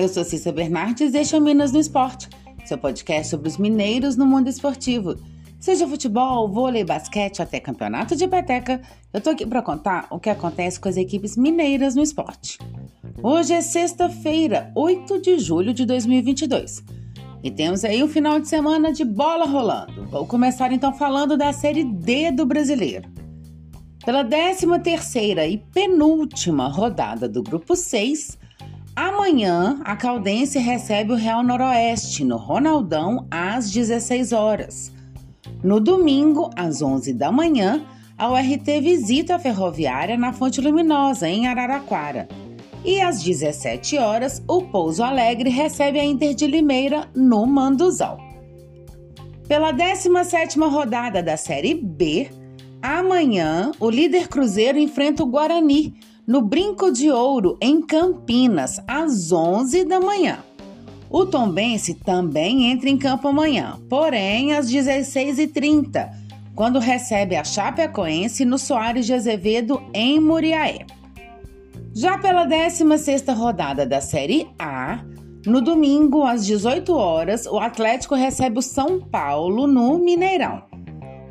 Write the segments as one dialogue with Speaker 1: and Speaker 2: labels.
Speaker 1: Eu sou Cissa Bernardes e este é Minas no Esporte, seu podcast sobre os mineiros no mundo esportivo. Seja futebol, vôlei, basquete até campeonato de peteca, eu tô aqui para contar o que acontece com as equipes mineiras no esporte. Hoje é sexta-feira, 8 de julho de 2022. E temos aí um final de semana de bola rolando. Vou começar então falando da Série D do Brasileiro. Pela 13 terceira e penúltima rodada do Grupo 6, Amanhã, a Caldense recebe o Real Noroeste no Ronaldão às 16 horas. No domingo, às 11 da manhã, a URT visita a Ferroviária na Fonte Luminosa, em Araraquara. E às 17 horas, o Pouso Alegre recebe a Inter de Limeira no Manduzal. Pela 17ª rodada da Série B, amanhã o líder Cruzeiro enfrenta o Guarani no Brinco de Ouro, em Campinas, às 11 da manhã. O Tombense também entra em campo amanhã, porém às 16h30, quando recebe a Chapecoense no Soares de Azevedo, em Muriaé. Já pela 16ª rodada da Série A, no domingo, às 18 horas, o Atlético recebe o São Paulo no Mineirão.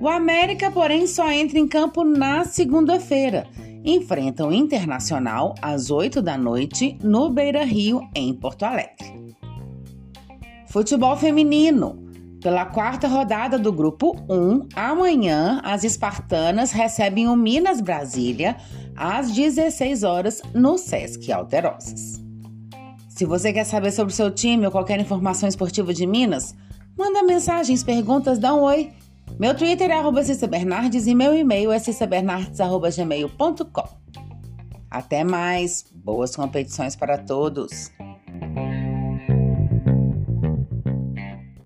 Speaker 1: O América, porém, só entra em campo na segunda-feira enfrentam o Internacional às 8 da noite no Beira Rio, em Porto Alegre. Futebol feminino. Pela quarta rodada do Grupo 1, amanhã as espartanas recebem o Minas Brasília às 16 horas no Sesc Alterosas. Se você quer saber sobre o seu time ou qualquer informação esportiva de Minas, manda mensagens, perguntas, dá um oi meu Twitter é arroba Bernardes e meu e-mail é cissabernardes.gmail.com. Até mais, boas competições para todos!